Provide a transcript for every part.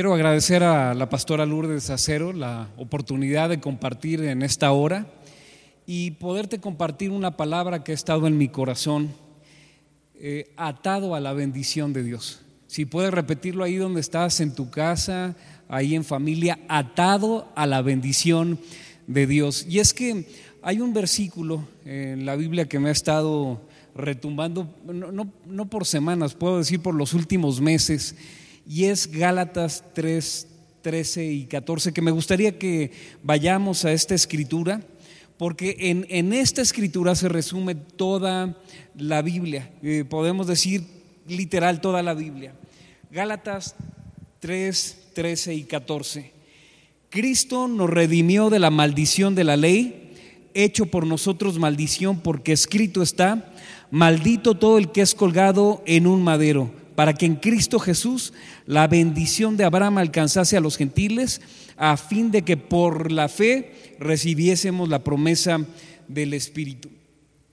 Quiero agradecer a la pastora Lourdes Acero la oportunidad de compartir en esta hora y poderte compartir una palabra que ha estado en mi corazón, eh, atado a la bendición de Dios. Si puedes repetirlo ahí donde estás, en tu casa, ahí en familia, atado a la bendición de Dios. Y es que hay un versículo en la Biblia que me ha estado retumbando, no, no por semanas, puedo decir por los últimos meses y es Gálatas 3, 13 y 14, que me gustaría que vayamos a esta escritura, porque en, en esta escritura se resume toda la Biblia, eh, podemos decir literal toda la Biblia. Gálatas 3, 13 y 14. Cristo nos redimió de la maldición de la ley, hecho por nosotros maldición, porque escrito está, maldito todo el que es colgado en un madero para que en Cristo Jesús la bendición de Abraham alcanzase a los gentiles, a fin de que por la fe recibiésemos la promesa del Espíritu.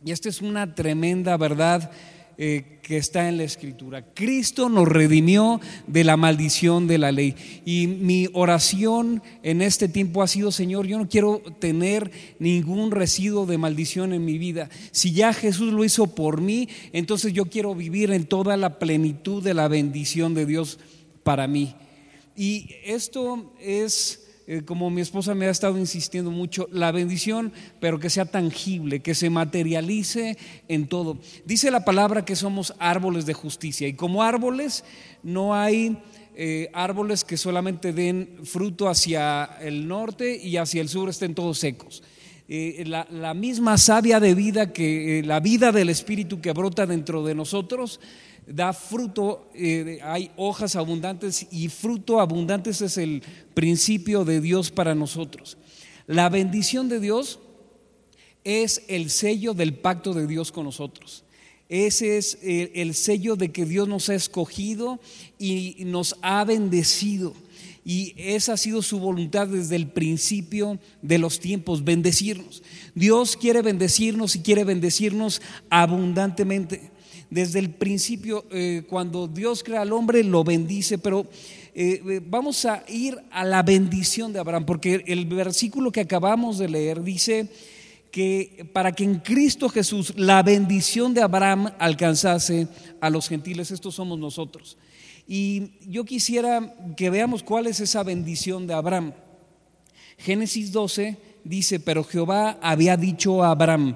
Y esta es una tremenda verdad eh, que está en la escritura. Cristo nos redimió de la maldición de la ley. Y mi oración en este tiempo ha sido, Señor, yo no quiero tener ningún residuo de maldición en mi vida. Si ya Jesús lo hizo por mí, entonces yo quiero vivir en toda la plenitud de la bendición de Dios para mí. Y esto es eh, como mi esposa me ha estado insistiendo mucho, la bendición, pero que sea tangible, que se materialice en todo. Dice la palabra que somos árboles de justicia y como árboles no hay... Eh, árboles que solamente den fruto hacia el norte y hacia el sur estén todos secos. Eh, la, la, misma savia de vida que la vida del Espíritu que brota dentro de nosotros da fruto, eh, hay hojas abundantes y fruto abundantes es el principio de Dios para nosotros. La bendición de Dios es el sello del pacto de Dios con nosotros. Ese es el, el sello de que Dios nos ha escogido y nos ha bendecido. Y esa ha sido su voluntad desde el principio de los tiempos, bendecirnos. Dios quiere bendecirnos y quiere bendecirnos abundantemente desde el principio, eh, cuando Dios crea al hombre, lo bendice, pero eh, eh, vamos a ir a la bendición de Abraham, porque el versículo que acabamos de leer dice que para que en Cristo Jesús la bendición de Abraham alcanzase a los gentiles, estos somos nosotros. Y yo quisiera que veamos cuál es esa bendición de Abraham. Génesis 12 dice, pero Jehová había dicho a Abraham,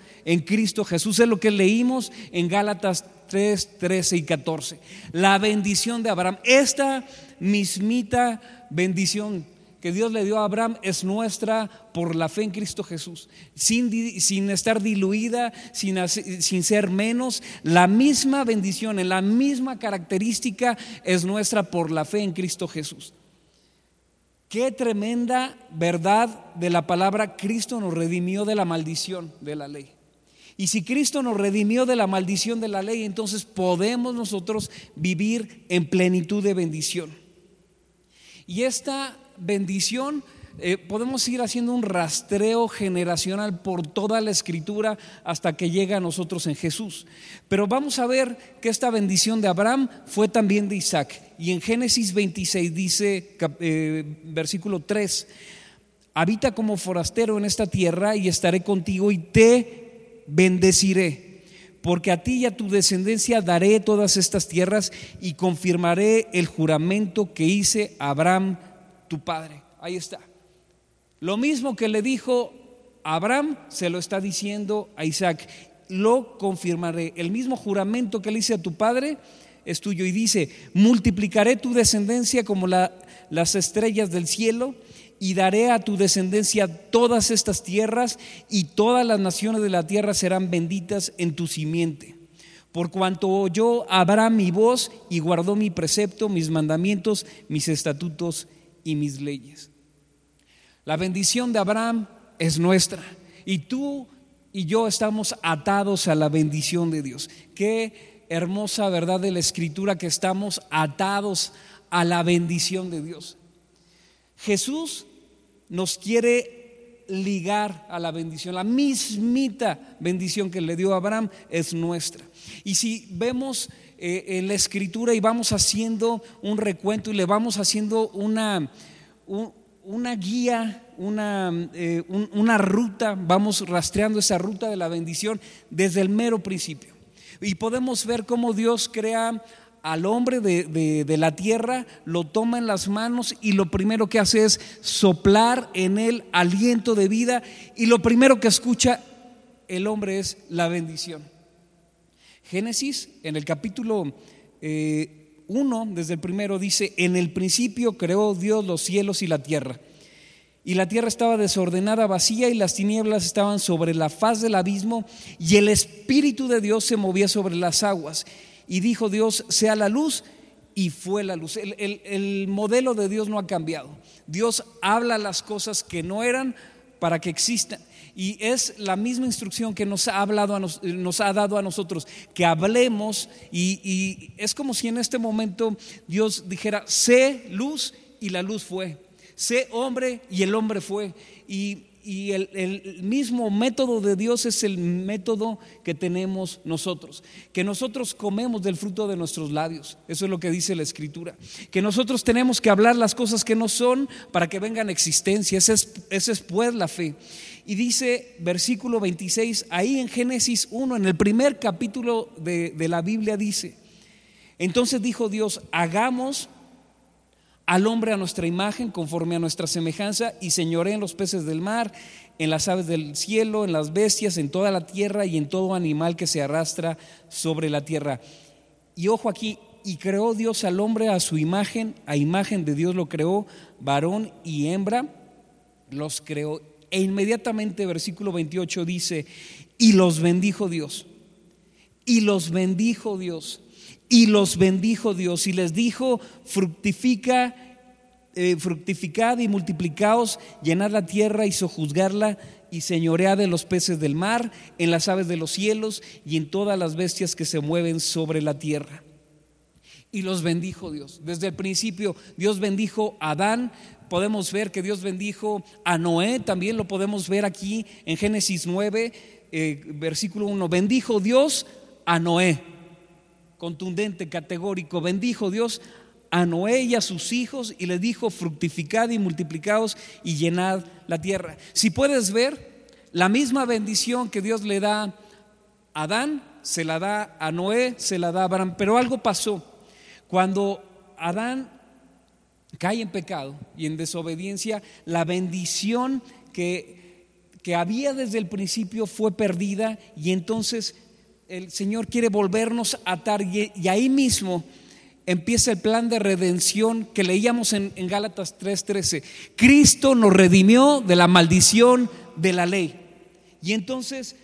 en Cristo Jesús. Es lo que leímos en Gálatas 3, 13 y 14. La bendición de Abraham. Esta mismita bendición que Dios le dio a Abraham es nuestra por la fe en Cristo Jesús, sin, sin estar diluida, sin, sin, ser menos. La misma bendición, en la misma característica es nuestra por la fe en Cristo Jesús. Qué tremenda verdad de la palabra, Cristo nos redimió de la maldición de la ley. Y si Cristo nos redimió de la maldición de la ley, entonces podemos nosotros vivir en plenitud de bendición. Y esta bendición eh, podemos ir haciendo un rastreo generacional por toda la escritura hasta que llega a nosotros en Jesús. Pero vamos a ver que esta bendición de Abraham fue también de Isaac. Y en Génesis 26 dice, eh, versículo 3, habita como forastero en esta tierra y estaré contigo y te bendeciré, porque a ti y a tu descendencia daré todas estas tierras y confirmaré el juramento que hice a Abraham, tu padre. Ahí está. Lo mismo que le dijo Abraham, se lo está diciendo a Isaac. Lo confirmaré. El mismo juramento que le hice a tu padre es tuyo. Y dice, multiplicaré tu descendencia como las estrellas del cielo y daré a tu descendencia todas estas tierras y todas las naciones de la tierra serán benditas en tu simiente. Por cuanto oyó Abraham mi voz y guardó mi precepto, mis mandamientos, mis estatutos y mis leyes. La bendición de Abraham es nuestra y tú y yo estamos atados a la bendición de Dios. Qué hermosa verdad de la escritura que estamos atados a la bendición de Dios. Jesús nos quiere ligar a la bendición. La mismita bendición que le dio Abraham es nuestra. Y si vemos eh, en la escritura y vamos haciendo un recuento y le vamos haciendo una, una guía, una, eh, una ruta, vamos rastreando esa ruta de la bendición desde el mero principio. Y podemos ver cómo Dios crea al hombre de, de, la tierra, lo toma en las manos y lo primero que hace es soplar en él aliento de vida y lo primero que escucha el hombre es la bendición. Génesis, en el capítulo 1, eh, desde el primero, dice, en el principio creó Dios los cielos y la tierra. Y la tierra estaba desordenada, vacía, y las tinieblas estaban sobre la faz del abismo, y el Espíritu de Dios se movía sobre las aguas. Y dijo Dios, sea la luz, y fue la luz. El, el modelo de Dios no ha cambiado. Dios habla las cosas que no eran para que existan. Y es la misma instrucción que nos ha, hablado nos, ha dado a nosotros, que hablemos y, y es como si en este momento Dios dijera, sé luz y la luz fue, sé hombre y el hombre fue. Y y el, mismo método de Dios es el método que tenemos nosotros. Que nosotros comemos del fruto de nuestros labios. Eso es lo que dice la Escritura. Que nosotros tenemos que hablar las cosas que no son para que vengan a existencia. Esa es, es pues la fe. Y dice versículo 26, ahí en Génesis 1, en el primer capítulo de, de la Biblia dice, entonces dijo Dios, hagamos al hombre a nuestra imagen, conforme a nuestra semejanza, y señoré en los peces del mar, en las aves del cielo, en las bestias, en toda la tierra y en todo animal que se arrastra sobre la tierra. Y ojo aquí, y creó Dios al hombre a su imagen, a imagen de Dios lo creó, varón y hembra los creó. E inmediatamente versículo 28 dice, y los bendijo Dios, y los bendijo Dios y los bendijo Dios y les dijo, fructifica, eh, fructificad y multiplicaos, llenad la tierra y sojuzgarla y señoread de los peces del mar, en las aves de los cielos y en todas las bestias que se mueven sobre la tierra. Y los bendijo Dios. Desde el principio Dios bendijo a Adán, podemos ver que Dios bendijo a Noé, también lo podemos ver aquí en Génesis 9, eh, versículo 1, bendijo Dios a Noé contundente, categórico. Bendijo Dios a Noé y a sus hijos y le dijo, fructificad y multiplicaos y llenad la tierra. Si puedes ver, la misma bendición que Dios le da a Adán, se la da a Noé, se la da a Abraham. Pero algo pasó. Cuando Adán cae en pecado y en desobediencia, la bendición que, que había desde el principio fue perdida y entonces el Señor quiere volvernos a atar y, ahí mismo empieza el plan de redención que leíamos en, en Gálatas 3:13. Cristo nos redimió de la maldición de la ley. Y entonces,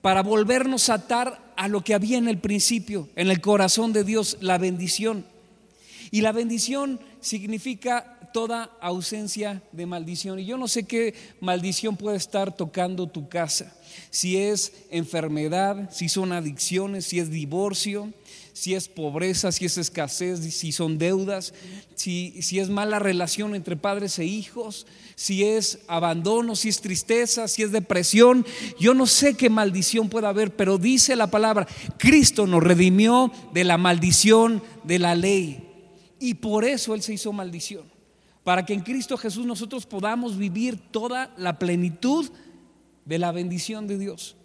para volvernos a atar a lo que había en el principio, en el corazón de Dios, la bendición. Y la bendición significa toda ausencia de maldición. Y yo no sé qué maldición puede estar tocando tu casa. Si es enfermedad, si son adicciones, si es divorcio, si es pobreza, si es escasez, si son deudas, si, si es mala relación entre padres e hijos, si es abandono, si es tristeza, si es depresión. Yo no sé qué maldición pueda haber, pero dice la palabra, Cristo nos redimió de la maldición de la ley. Y por eso Él se hizo maldición. Para que en Cristo Jesús nosotros podamos vivir toda la plenitud de la bendición de Dios.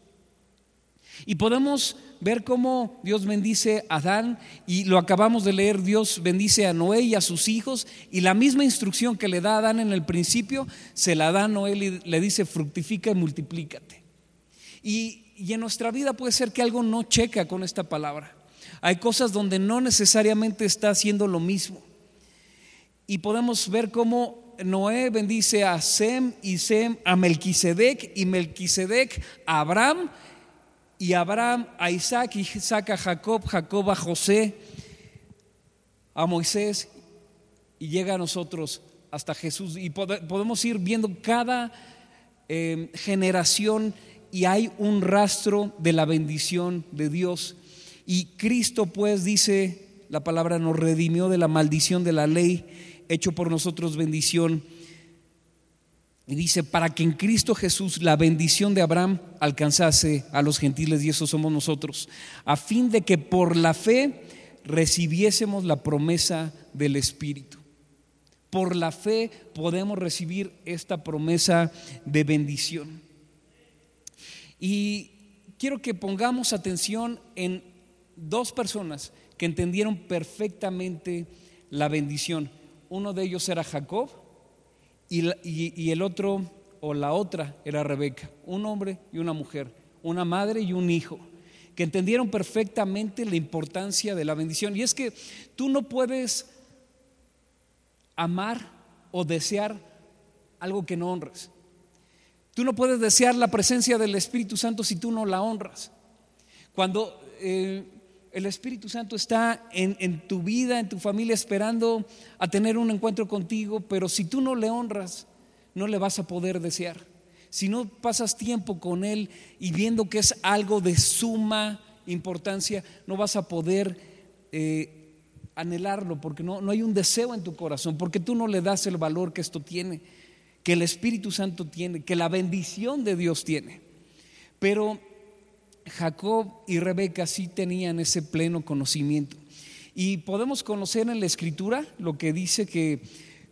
Y podemos ver cómo Dios bendice a Adán y lo acabamos de leer, Dios bendice a Noé y a sus hijos y la misma instrucción que le da a Adán en el principio, se la da a Noé y le dice fructifica y multiplícate. Y, y en nuestra vida puede ser que algo no checa con esta palabra. Hay cosas donde no necesariamente está haciendo lo mismo. Y podemos ver cómo Noé bendice a Sem y Sem a Melquisedec y Melquisedec a Abraham y Abraham a Isaac y Isaac a Jacob, Jacob a José, a Moisés y llega a nosotros hasta Jesús. Y podemos ir viendo cada eh, generación y hay un rastro de la bendición de Dios. Y Cristo pues dice, la palabra nos redimió de la maldición de la ley, hecho por nosotros bendición. Y dice, para que en Cristo Jesús la bendición de Abraham alcanzase a los gentiles, y eso somos nosotros, a fin de que por la fe recibiésemos la promesa del Espíritu. Por la fe podemos recibir esta promesa de bendición. Y quiero que pongamos atención en dos personas que entendieron perfectamente la bendición. Uno de ellos era Jacob y, el otro o la otra era Rebeca, un hombre y una mujer, una madre y un hijo, que entendieron perfectamente la importancia de la bendición. Y es que tú no puedes amar o desear algo que no honras. Tú no puedes desear la presencia del Espíritu Santo si tú no la honras. Cuando eh, el Espíritu Santo está en, en, tu vida, en tu familia, esperando a tener un encuentro contigo, pero si tú no le honras, no le vas a poder desear. Si no pasas tiempo con Él y viendo que es algo de suma importancia, no vas a poder eh, anhelarlo, porque no, no hay un deseo en tu corazón, porque tú no le das el valor que esto tiene, que el Espíritu Santo tiene, que la bendición de Dios tiene. Pero Jacob y Rebeca sí tenían ese pleno conocimiento. Y podemos conocer en la escritura lo que dice que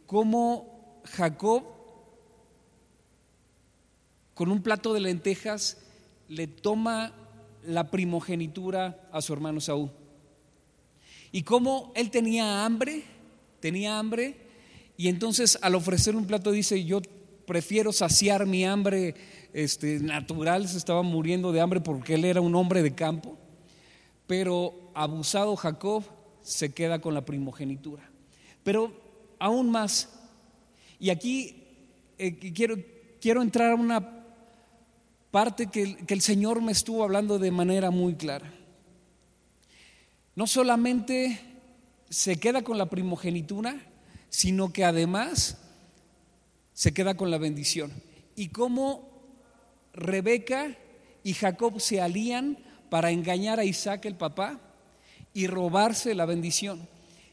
como Jacob con un plato de lentejas le toma la primogenitura a su hermano Saúl. Y como él tenía hambre, tenía hambre, y entonces al ofrecer un plato dice, yo prefiero saciar mi hambre este, natural, se estaba muriendo de hambre porque él era un hombre de campo, pero abusado Jacob se queda con la primogenitura. Pero aún más, y aquí eh, quiero, quiero entrar a una parte que, que el Señor me estuvo hablando de manera muy clara no solamente se queda con la primogenitura, sino que además se queda con la bendición. Y cómo Rebeca y Jacob se alían para engañar a Isaac el papá y robarse la bendición.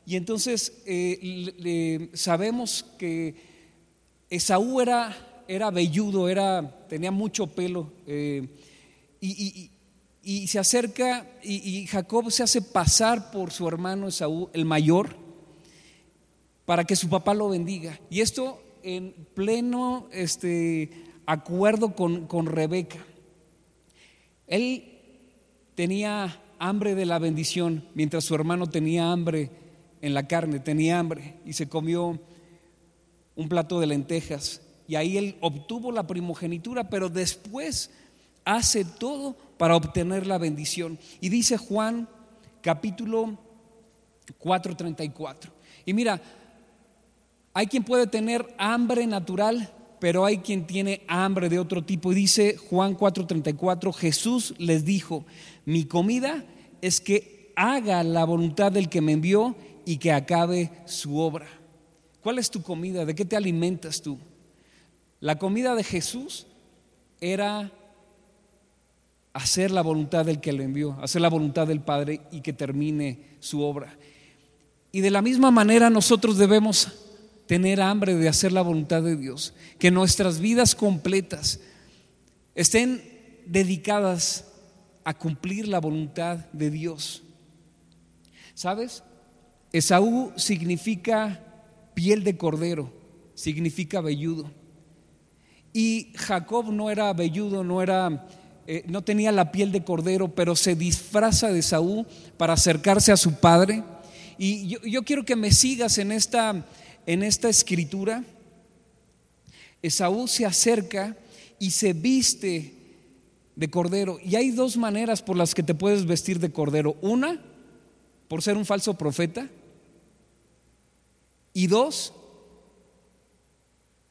Y entonces eh, sabemos que Esaú era, era velludo, era, tenía mucho pelo. Eh, y, se acerca y, Jacob se hace pasar por su hermano Esaú, el mayor, para que su papá lo bendiga. Y esto en pleno este, acuerdo con, con Rebeca. Él tenía hambre de la bendición, mientras su hermano tenía hambre en la carne, tenía hambre y se comió un plato de lentejas. Y ahí él obtuvo la primogenitura, pero después hace todo para obtener la bendición. Y dice Juan capítulo 4:34. Y mira, hay quien puede tener hambre natural, pero hay quien tiene hambre de otro tipo. Y dice Juan 4:34, Jesús les dijo, mi comida es que haga la voluntad del que me envió y que acabe su obra. ¿Cuál es tu comida? ¿De qué te alimentas tú? La comida de Jesús era hacer la voluntad del que le envió, hacer la voluntad del Padre y que termine su obra. Y de la misma manera nosotros debemos tener hambre de hacer la voluntad de Dios, que nuestras vidas completas estén dedicadas a cumplir la voluntad de Dios. ¿Sabes? Esaú significa piel de cordero, significa velludo. Y Jacob no era velludo, no era eh, no tenía la piel de cordero, pero se disfraza de Saúl para acercarse a su padre. Y yo, quiero que me sigas en esta, en esta escritura. Esaú se acerca y se viste de cordero. Y hay dos maneras por las que te puedes vestir de cordero. Una, por ser un falso profeta. Y dos,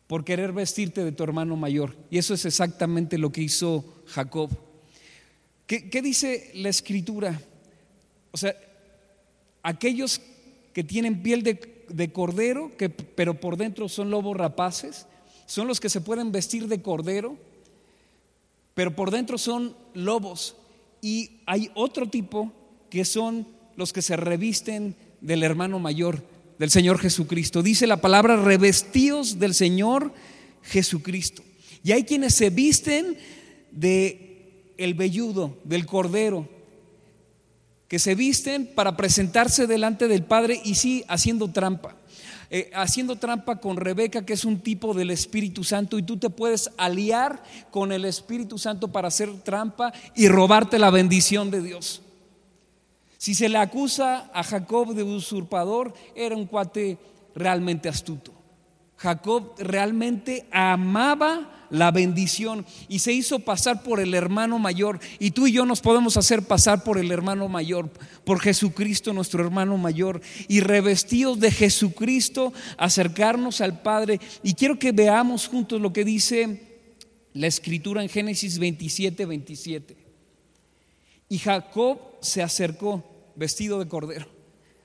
por querer vestirte de tu hermano mayor. Y eso es exactamente lo que hizo Jacob. ¿Qué, dice la escritura? O sea, aquellos que tienen piel de, cordero, que, pero por dentro son lobos rapaces, son los que se pueden vestir de cordero. pero por dentro son lobos. Y hay otro tipo que son los que se revisten del hermano mayor, del Señor Jesucristo. Dice la palabra revestidos del Señor Jesucristo. Y hay quienes se visten de el velludo, del cordero, que se visten para presentarse delante del Padre y sí haciendo trampa. Eh, haciendo trampa con Rebeca, que es un tipo del Espíritu Santo, y tú te puedes aliar con el Espíritu Santo para hacer trampa y robarte la bendición de Dios. Si se le acusa a Jacob de usurpador, era un cuate realmente astuto. Jacob realmente amaba la bendición y se hizo pasar por el hermano mayor. Y tú y yo nos podemos hacer pasar por el hermano mayor, por Jesucristo nuestro hermano mayor. Y revestidos de Jesucristo, acercarnos al Padre. Y quiero que veamos juntos lo que dice la escritura en Génesis 27, 27. Y Jacob se acercó vestido de cordero,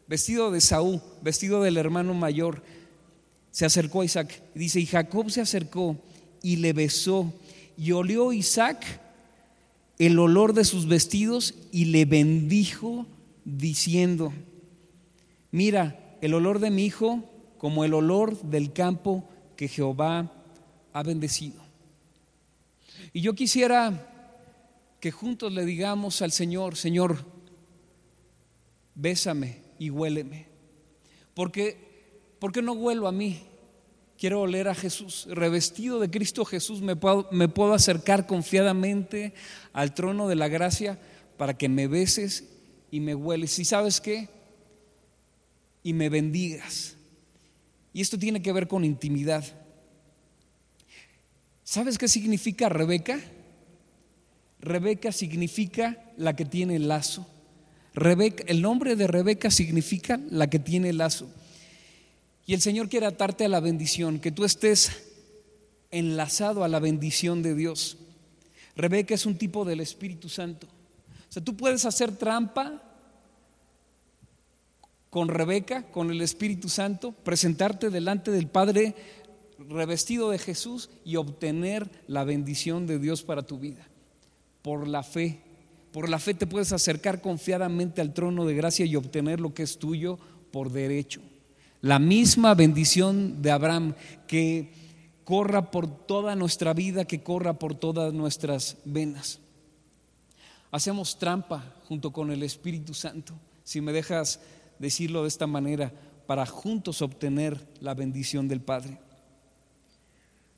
vestido de Saúl, vestido del hermano mayor se acercó a Isaac. Dice, y Jacob se acercó y le besó. Y olió Isaac el olor de sus vestidos y le bendijo diciendo, mira, el olor de mi hijo como el olor del campo que Jehová ha bendecido. Y yo quisiera que juntos le digamos al Señor, Señor, bésame y huéleme. Porque ¿por qué no huelo a mí? Quiero oler a Jesús. Revestido de Cristo Jesús me puedo, me puedo acercar confiadamente al trono de la gracia para que me beses y me hueles. ¿Y sabes qué? Y me bendigas. Y esto tiene que ver con intimidad. ¿Sabes qué significa Rebeca? Rebeca significa la que tiene el lazo. Rebeca, el nombre de Rebeca significa la que tiene el lazo. Y el Señor quiere atarte a la bendición, que tú estés enlazado a la bendición de Dios. Rebeca es un tipo del Espíritu Santo. O sea, tú puedes hacer trampa con Rebeca, con el Espíritu Santo, presentarte delante del Padre revestido de Jesús y obtener la bendición de Dios para tu vida. Por la fe. Por la fe te puedes acercar confiadamente al trono de gracia y obtener lo que es tuyo por derecho. La misma bendición de Abraham que corra por toda nuestra vida, que corra por todas nuestras venas. Hacemos trampa junto con el Espíritu Santo, si me dejas decirlo de esta manera, para juntos obtener la bendición del Padre.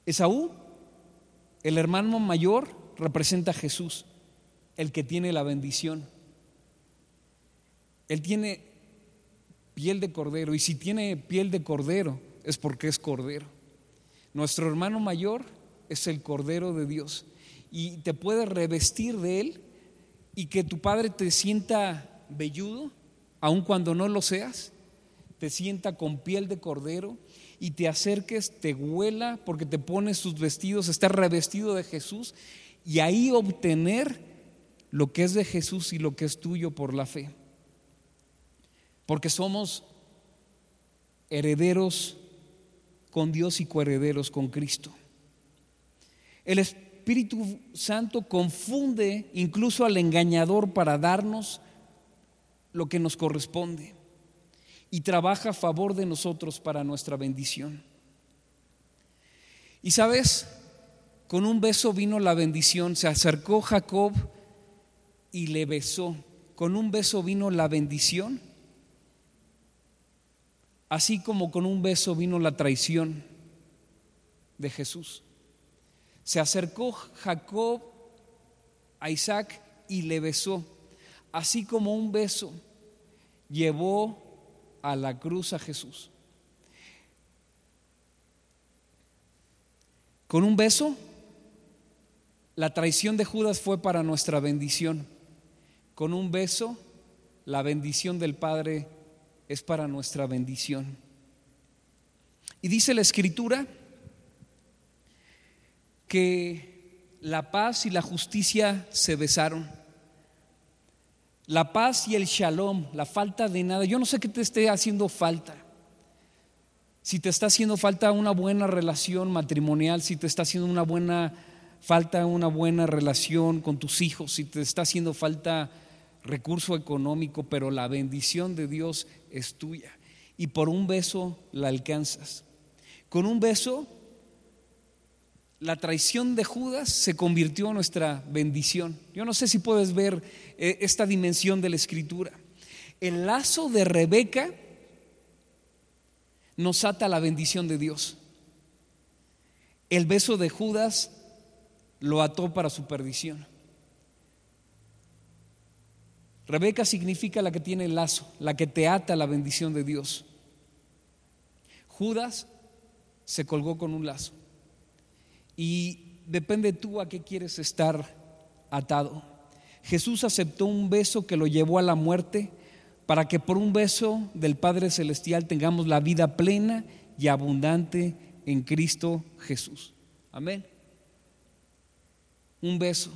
Esaú, el hermano mayor, representa a Jesús, el que tiene la bendición. Él tiene piel de cordero. Y si tiene piel de cordero, es porque es cordero. Nuestro hermano mayor es el cordero de Dios. Y te puede revestir de él y que tu padre te sienta velludo, aun cuando no lo seas, te sienta con piel de cordero y te acerques, te huela porque te pones sus vestidos, estás revestido de Jesús y ahí obtener lo que es de Jesús y lo que es tuyo por la fe porque somos herederos con Dios y coherederos con Cristo. El Espíritu Santo confunde incluso al engañador para darnos lo que nos corresponde y trabaja a favor de nosotros para nuestra bendición. Y sabes, con un beso vino la bendición, se acercó Jacob y le besó. Con un beso vino la bendición Así como con un beso vino la traición de Jesús. Se acercó Jacob a Isaac y le besó. Así como un beso llevó a la cruz a Jesús. Con un beso, la traición de Judas fue para nuestra bendición. Con un beso, la bendición del Padre es para nuestra bendición. Y dice la escritura que la paz y la justicia se besaron. La paz y el shalom, la falta de nada. Yo no sé qué te esté haciendo falta. Si te está haciendo falta una buena relación matrimonial, si te está haciendo una buena falta una buena relación con tus hijos, si te está haciendo falta recurso económico, pero la bendición de Dios es tuya. Y por un beso la alcanzas. Con un beso, la traición de Judas se convirtió en nuestra bendición. Yo no sé si puedes ver eh, esta dimensión de la escritura. El lazo de Rebeca nos ata la bendición de Dios. El beso de Judas lo ató para su perdición. Rebeca significa la que tiene el lazo, la que te ata la bendición de Dios. Judas se colgó con un lazo. Y depende tú a qué quieres estar atado. Jesús aceptó un beso que lo llevó a la muerte para que por un beso del Padre Celestial tengamos la vida plena y abundante en Cristo Jesús. Amén. Un beso.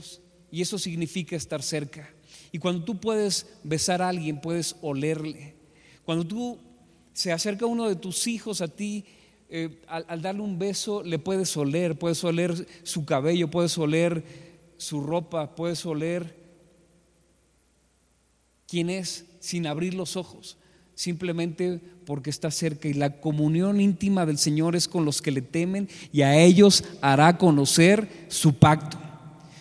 Y eso significa estar cerca. Y cuando tú puedes besar a alguien, puedes olerle. Cuando tú se acerca uno de tus hijos a ti, eh, al, darle un beso, le puedes oler, puedes oler su cabello, puedes oler su ropa, puedes oler quién es sin abrir los ojos, simplemente porque está cerca. Y la comunión íntima del Señor es con los que le temen y a ellos hará conocer su pacto.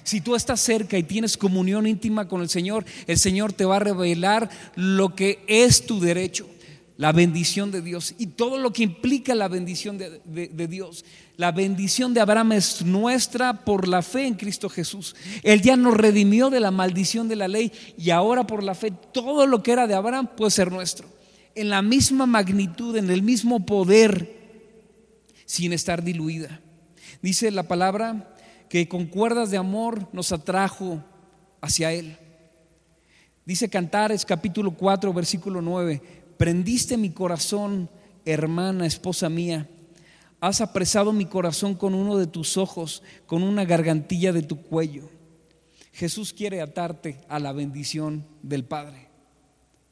Si tú estás cerca y tienes comunión íntima con el Señor, el Señor te va a revelar lo que es tu derecho, la bendición de Dios y todo lo que implica la bendición de, Dios. La bendición de Abraham es nuestra por la fe en Cristo Jesús. Él ya nos redimió de la maldición de la ley y ahora por la fe todo lo que era de Abraham puede ser nuestro. En la misma magnitud, en el mismo poder, sin estar diluida. Dice la palabra que con cuerdas de amor nos atrajo hacia Él. Dice Cantares capítulo 4, versículo 9, prendiste mi corazón, hermana, esposa mía, has apresado mi corazón con uno de tus ojos, con una gargantilla de tu cuello. Jesús quiere atarte a la bendición del Padre.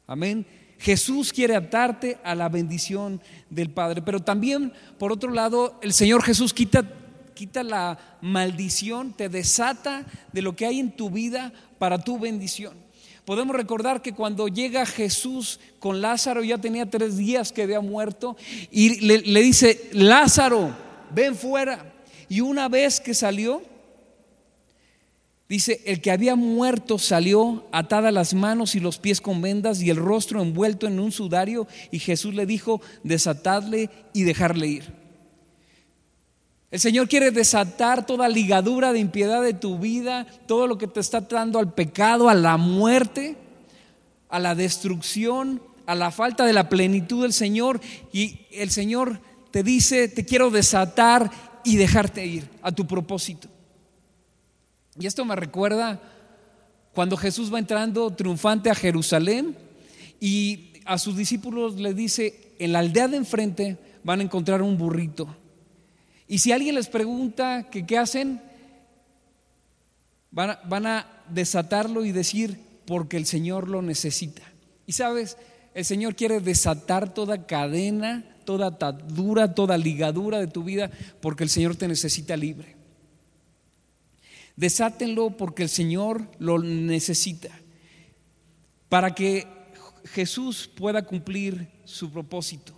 Amén. Jesús quiere atarte a la bendición del Padre. Pero también, por otro lado, el Señor Jesús quita quita la maldición, te desata de lo que hay en tu vida para tu bendición. Podemos recordar que cuando llega Jesús con Lázaro, ya tenía tres días que había muerto, y le, dice, Lázaro, ven fuera. Y una vez que salió, Dice, el que había muerto salió atada las manos y los pies con vendas y el rostro envuelto en un sudario y Jesús le dijo, desatadle y dejarle ir. El Señor quiere desatar toda ligadura de impiedad de tu vida, todo lo que te está dando al pecado, a la muerte, a la destrucción, a la falta de la plenitud del Señor. Y el Señor te dice, te quiero desatar y dejarte ir a tu propósito. Y esto me recuerda cuando Jesús va entrando triunfante a Jerusalén y a sus discípulos le dice, en la aldea de enfrente van a encontrar un burrito y si alguien les pregunta que qué hacen, van a, van a desatarlo y decir, porque el Señor lo necesita. Y sabes, el Señor quiere desatar toda cadena, toda atadura, toda ligadura de tu vida, porque el Señor te necesita libre. Desátenlo porque el Señor lo necesita. Para que Jesús pueda cumplir su propósito.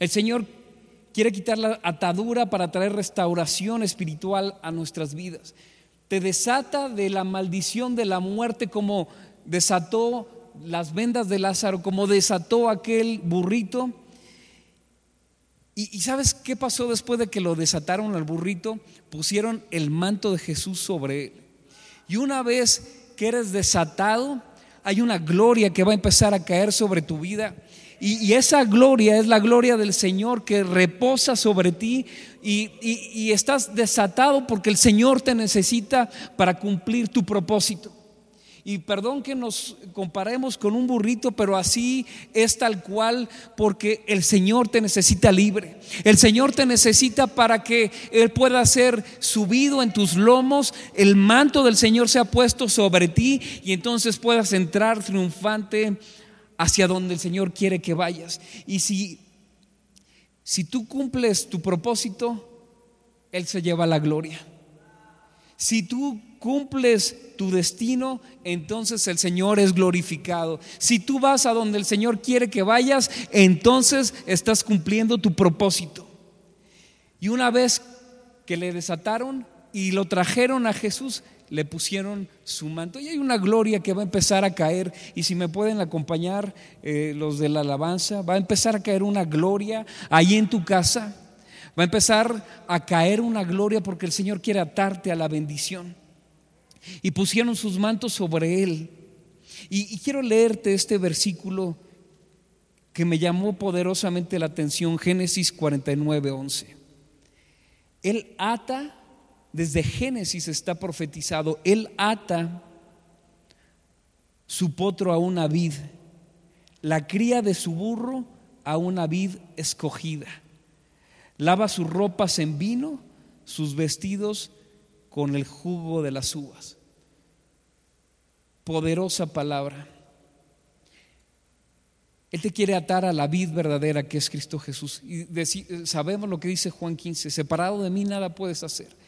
El Señor quiere quitar la atadura para traer restauración espiritual a nuestras vidas. Te desata de la maldición de la muerte como desató las vendas de Lázaro, como desató aquel burrito. ¿Y, sabes qué pasó después de que lo desataron al burrito? Pusieron el manto de Jesús sobre él. Y una vez que eres desatado, hay una gloria que va a empezar a caer sobre tu vida y, esa gloria es la gloria del Señor que reposa sobre ti y, y estás desatado porque el Señor te necesita para cumplir tu propósito. Y perdón que nos comparemos con un burrito, pero así es tal cual porque el Señor te necesita libre. El Señor te necesita para que Él pueda ser subido en tus lomos, el manto del Señor se ha puesto sobre ti y entonces puedas entrar triunfante hacia donde el Señor quiere que vayas. Y si, si tú cumples tu propósito, Él se lleva la gloria. Si tú cumples tu destino, entonces el Señor es glorificado. Si tú vas a donde el Señor quiere que vayas, entonces estás cumpliendo tu propósito. Y una vez que le desataron y lo trajeron a Jesús, le pusieron su manto. Y hay una gloria que va a empezar a caer. Y si me pueden acompañar eh, los de la alabanza, va a empezar a caer una gloria ahí en tu casa. Va a empezar a caer una gloria porque el Señor quiere atarte a la bendición. Y pusieron sus mantos sobre él. Y, y quiero leerte este versículo que me llamó poderosamente la atención, Génesis 49, 11. Él ata desde Génesis está profetizado, Él ata su potro a una vid, la cría de su burro a una vid escogida. Lava sus ropas en vino, sus vestidos con el jugo de las uvas. Poderosa palabra. Él te quiere atar a la vid verdadera que es Cristo Jesús. Y sabemos lo que dice Juan 15, separado de mí nada puedes hacer.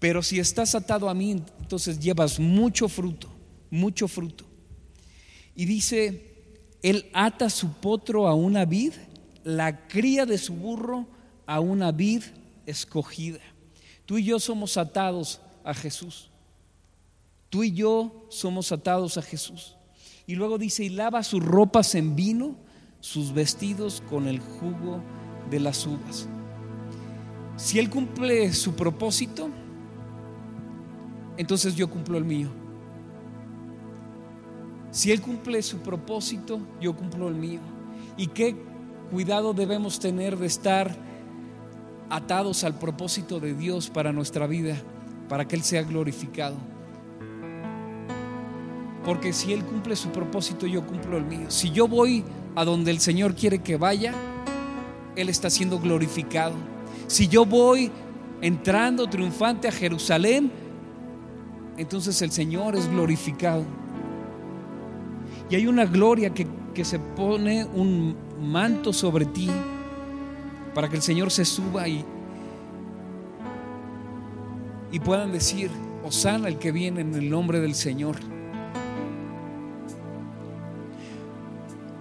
Pero si estás atado a mí, entonces llevas mucho fruto, mucho fruto. Y dice, él ata su potro a una vid, la cría de su burro a una vid escogida. Tú y yo somos atados a Jesús. Tú y yo somos atados a Jesús. Y luego dice, y lava sus ropas en vino, sus vestidos con el jugo de las uvas. Si Él cumple su propósito, entonces yo cumplo el mío. Si Él cumple su propósito, yo cumplo el mío. Y qué cuidado debemos tener de estar atados al propósito de Dios para nuestra vida, para que Él sea glorificado. Porque si Él cumple su propósito, yo cumplo el mío. Si yo voy a donde el Señor quiere que vaya, Él está siendo glorificado. Si yo voy entrando triunfante a Jerusalén, entonces el Señor es glorificado. Y hay una gloria que, se pone un manto sobre ti para que el Señor se suba y, y puedan decir, Osana el que viene en el nombre del Señor.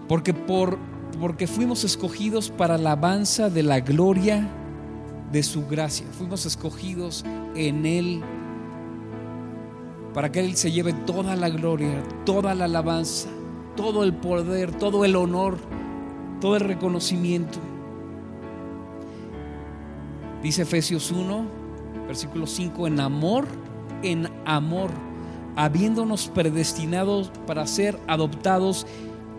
Porque, por, porque fuimos escogidos para la alabanza de la gloria de su gracia. Fuimos escogidos en Él para que Él se lleve toda la gloria, toda la alabanza, todo el poder, todo el honor, todo el reconocimiento. Dice Efesios 1, versículo 5, en amor, en amor, habiéndonos predestinados para ser adoptados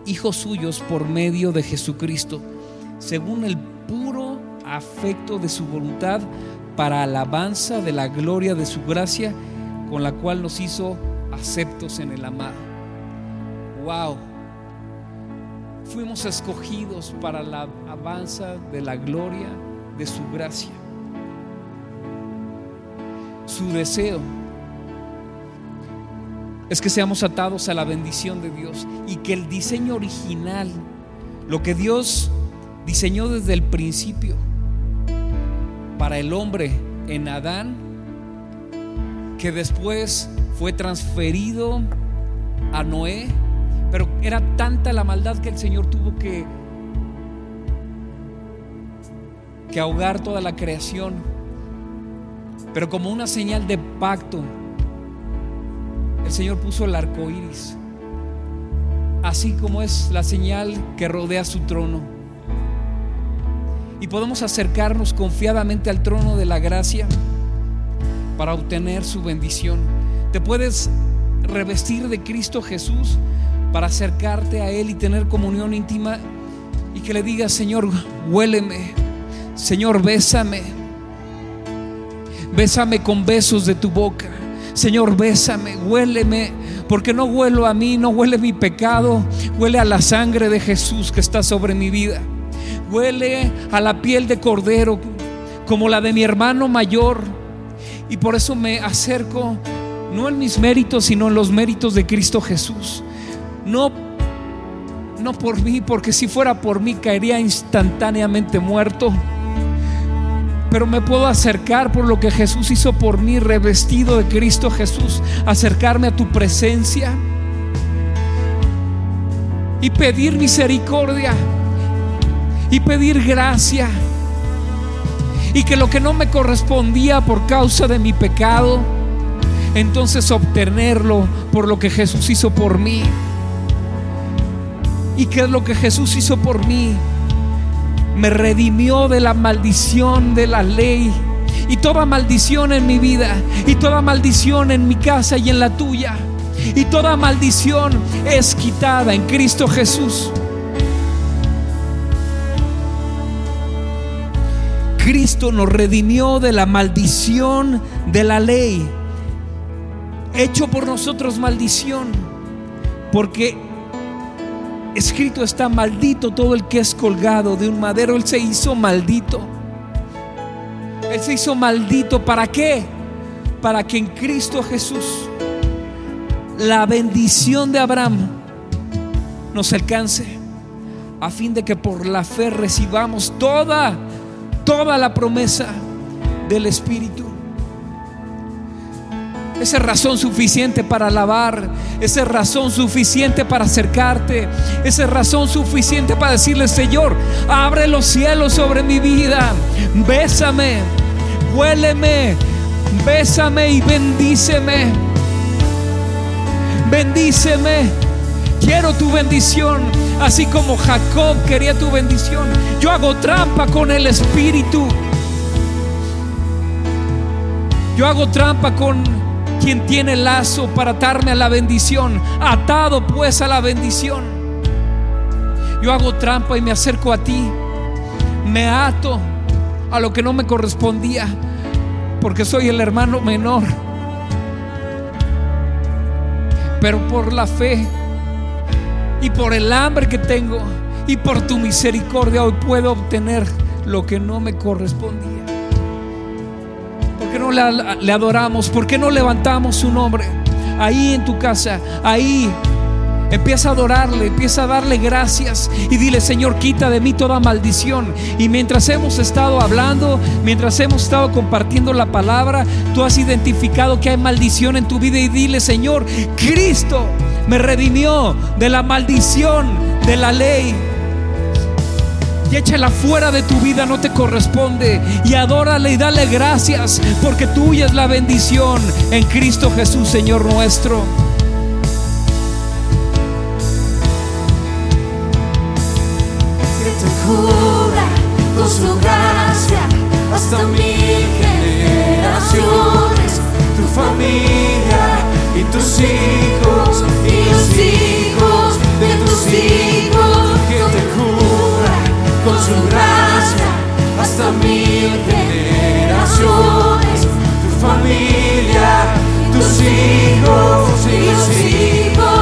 hijos suyos por medio de Jesucristo, según el puro afecto de su voluntad, para alabanza de la gloria de su gracia con la cual nos hizo aceptos en el amado. Wow. Fuimos escogidos para la avanza de la gloria de su gracia. Su deseo es que seamos atados a la bendición de Dios y que el diseño original, lo que Dios diseñó desde el principio para el hombre en Adán, que después fue transferido a Noé, pero era tanta la maldad que el Señor tuvo que, que ahogar toda la creación. Pero como una señal de pacto, el Señor puso el arco iris, así como es la señal que rodea su trono. Y podemos acercarnos confiadamente al trono de la gracia para obtener su bendición. Te puedes revestir de Cristo Jesús para acercarte a Él y tener comunión íntima y que le digas, Señor, huéleme, Señor, bésame, bésame con besos de tu boca, Señor, bésame, huéleme, porque no huelo a mí, no huele mi pecado, huele a la sangre de Jesús que está sobre mi vida, huele a la piel de cordero como la de mi hermano mayor y por eso me acerco, no en mis méritos, sino en los méritos de Cristo Jesús. No, no por mí, porque si fuera por mí caería instantáneamente muerto. pero me puedo acercar por lo que Jesús hizo por mí, revestido de Cristo Jesús, acercarme a tu presencia y pedir misericordia y pedir gracia y que lo que no me correspondía por causa de mi pecado, entonces obtenerlo por lo que Jesús hizo por mí. ¿Y qué es lo que Jesús hizo por mí? me redimió de la maldición de la ley. Y toda maldición en mi vida, y toda maldición en mi casa y en la tuya, y toda maldición es quitada en Cristo Jesús. Cristo nos redimió de la maldición de la ley, hecho por nosotros maldición, porque escrito está maldito todo el que es colgado de un madero. Él se hizo maldito. Él se hizo maldito. ¿Para qué? Para que en Cristo Jesús la bendición de Abraham nos alcance. A fin de que por la fe recibamos toda, toda la promesa del Espíritu. Esa es razón suficiente para alabar. Esa es razón suficiente para acercarte. Esa es razón suficiente para decirle, Señor, abre los cielos sobre mi vida. Bésame, huéleme, bésame y bendíceme. Bendíceme. Quiero tu bendición, así como Jacob quería tu bendición. Yo hago trampa con el Espíritu. Yo hago trampa con quien tiene lazo para atarme a la bendición, atado pues a la bendición. Yo hago trampa y me acerco a ti, me ato a lo que no me correspondía, porque soy el hermano menor. Pero por la fe y por el hambre que tengo y por tu misericordia hoy puedo obtener lo que no me correspondía. ¿Por qué no le, adoramos? ¿Por qué no levantamos su nombre? Ahí en tu casa, ahí Empieza a adorarle, empieza a darle gracias y dile, Señor, quita de mí toda maldición. Y mientras hemos estado hablando, mientras hemos estado compartiendo la palabra, tú has identificado que hay maldición en tu vida y dile, Señor, Cristo me redimió de la maldición de la ley y échala fuera de tu vida, no te corresponde. Y adórale y dale gracias, porque tuya es la bendición en Cristo Jesús, Señor nuestro. Hasta mil generaciones, tu familia y tus hijos y los hijos de tus hijos que te con su gracia hasta mil generaciones, tu familia, tus hijos y los hijos